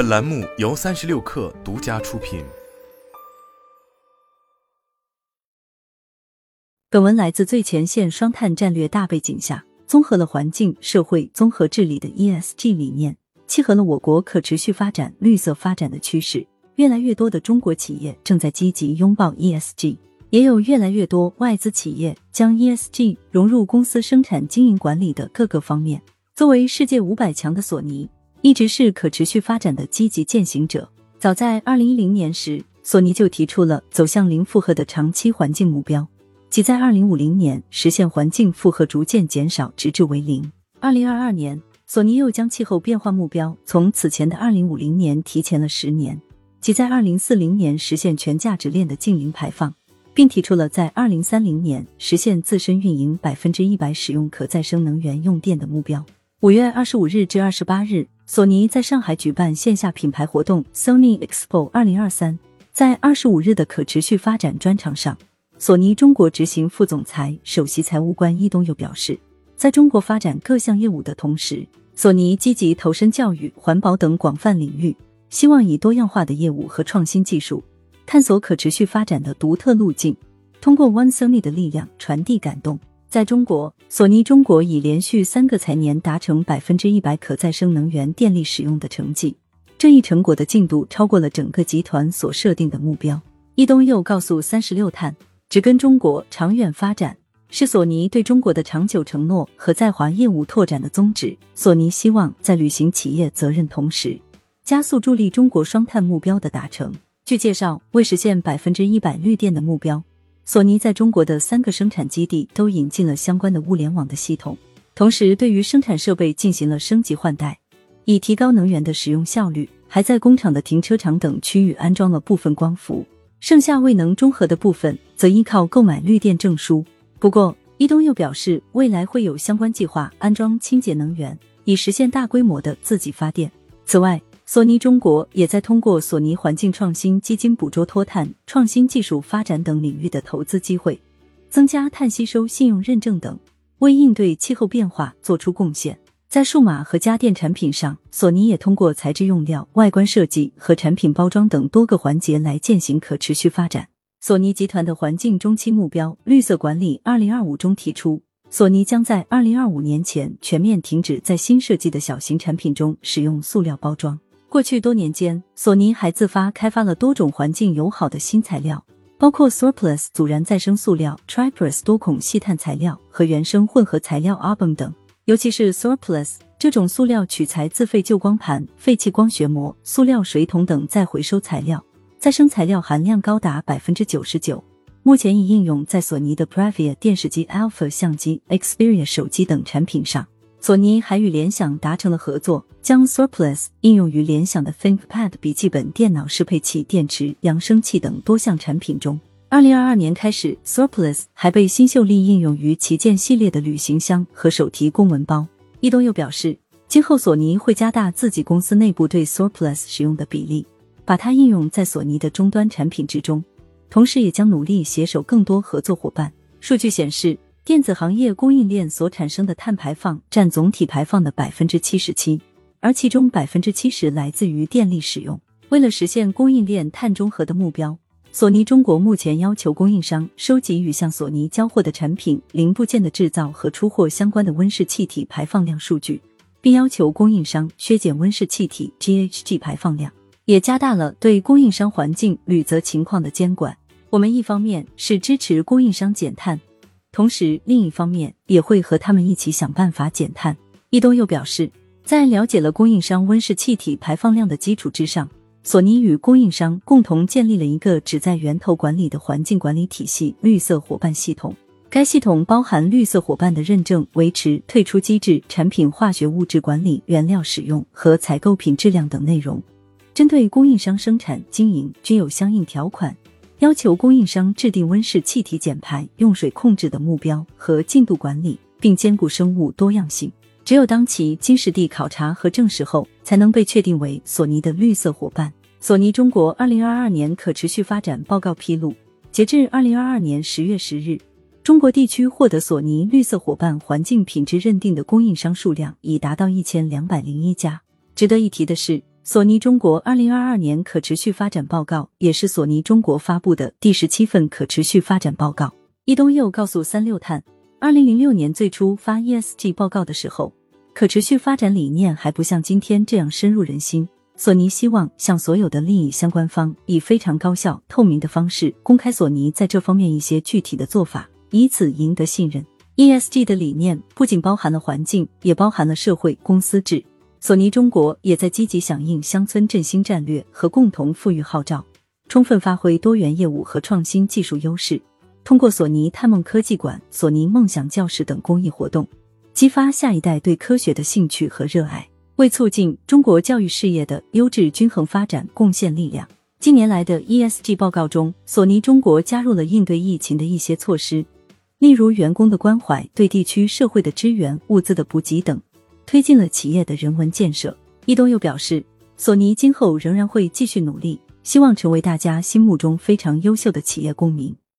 本栏目由三十六氪独家出品。本文来自最前线双碳战略大背景下，综合了环境、社会综合治理的 ESG 理念，契合了我国可持续发展、绿色发展的趋势。越来越多的中国企业正在积极拥抱 ESG，也有越来越多外资企业将 ESG 融入公司生产经营管理的各个方面。作为世界五百强的索尼，一直是可持续发展的积极践行者。早在二零一零年时，索尼就提出了走向零负荷的长期环境目标，即在二零五零年实现环境负荷逐渐减少，直至为零。二零二二年，索尼又将气候变化目标从此前的二零五零年提前了十年，即在二零四零年实现全价值链的净零排放，并提出了在二零三零年实现自身运营百分之一百使用可再生能源用电的目标。五月二十五日至二十八日，索尼在上海举办线下品牌活动 Sony Expo 二零二三。在二十五日的可持续发展专场上，索尼中国执行副总裁、首席财务官易东佑表示，在中国发展各项业务的同时，索尼积极投身教育、环保等广泛领域，希望以多样化的业务和创新技术，探索可持续发展的独特路径，通过 One Sony 的力量传递感动。在中国，索尼中国已连续三个财年达成百分之一百可再生能源电力使用的成绩，这一成果的进度超过了整个集团所设定的目标。易东又告诉三十六碳，只跟中国长远发展是索尼对中国的长久承诺和在华业务拓展的宗旨。索尼希望在履行企业责任同时，加速助力中国双碳目标的达成。据介绍，为实现百分之一百绿电的目标。索尼在中国的三个生产基地都引进了相关的物联网的系统，同时对于生产设备进行了升级换代，以提高能源的使用效率。还在工厂的停车场等区域安装了部分光伏，剩下未能中和的部分则依靠购买绿电证书。不过，伊东又表示，未来会有相关计划安装清洁能源，以实现大规模的自己发电。此外，索尼中国也在通过索尼环境创新基金捕捉脱碳、创新技术发展等领域的投资机会，增加碳吸收信用认证等，为应对气候变化做出贡献。在数码和家电产品上，索尼也通过材质用料、外观设计和产品包装等多个环节来践行可持续发展。索尼集团的环境中期目标“绿色管理二零二五”中提出，索尼将在二零二五年前全面停止在新设计的小型产品中使用塑料包装。过去多年间，索尼还自发开发了多种环境友好的新材料，包括 Surplus 阻燃再生塑料、Tripress 多孔细碳材料和原生混合材料 Arbon 等。尤其是 Surplus 这种塑料取材自废旧光盘、废弃光学膜、塑料水桶等再回收材料，再生材料含量高达百分之九十九。目前已应用在索尼的 Previa 电视机、Alpha 相机、Xperia 手机等产品上。索尼还与联想达成了合作，将 Surplus 应用于联想的 ThinkPad 笔记本电脑适配器、电池、扬声器等多项产品中。二零二二年开始，Surplus 还被新秀丽应用于旗舰系列的旅行箱和手提公文包。易东又表示，今后索尼会加大自己公司内部对 Surplus 使用的比例，把它应用在索尼的终端产品之中，同时也将努力携手更多合作伙伴。数据显示。电子行业供应链所产生的碳排放占总体排放的百分之七十七，而其中百分之七十来自于电力使用。为了实现供应链碳中和的目标，索尼中国目前要求供应商收集与向索尼交货的产品零部件的制造和出货相关的温室气体排放量数据，并要求供应商削减温室气体 GHG 排放量，也加大了对供应商环境履责情况的监管。我们一方面是支持供应商减碳。同时，另一方面也会和他们一起想办法减碳。易东又表示，在了解了供应商温室气体排放量的基础之上，索尼与供应商共同建立了一个旨在源头管理的环境管理体系——绿色伙伴系统。该系统包含绿色伙伴的认证、维持、退出机制、产品化学物质管理、原料使用和采购品质量等内容。针对供应商生产经营均有相应条款。要求供应商制定温室气体减排、用水控制的目标和进度管理，并兼顾生物多样性。只有当其经实地考察和证实后，才能被确定为索尼的绿色伙伴。索尼中国二零二二年可持续发展报告披露，截至二零二二年十月十日，中国地区获得索尼绿色伙伴环境品质认定的供应商数量已达到一千两百零一家。值得一提的是，索尼中国二零二二年可持续发展报告也是索尼中国发布的第十七份可持续发展报告。伊东又告诉三六碳，二零零六年最初发 ESG 报告的时候，可持续发展理念还不像今天这样深入人心。索尼希望向所有的利益相关方以非常高效、透明的方式公开索尼在这方面一些具体的做法，以此赢得信任。ESG 的理念不仅包含了环境，也包含了社会、公司制。索尼中国也在积极响应乡村振兴战略和共同富裕号召，充分发挥多元业务和创新技术优势，通过索尼探梦科技馆、索尼梦想教室等公益活动，激发下一代对科学的兴趣和热爱。为促进中国教育事业的优质均衡发展贡献力量。近年来的 ESG 报告中，索尼中国加入了应对疫情的一些措施，例如员工的关怀、对地区社会的支援、物资的补给等，推进了企业的人文建设。伊东又表示，索尼今后仍然会继续努力，希望成为大家心目中非常优秀的企业公民。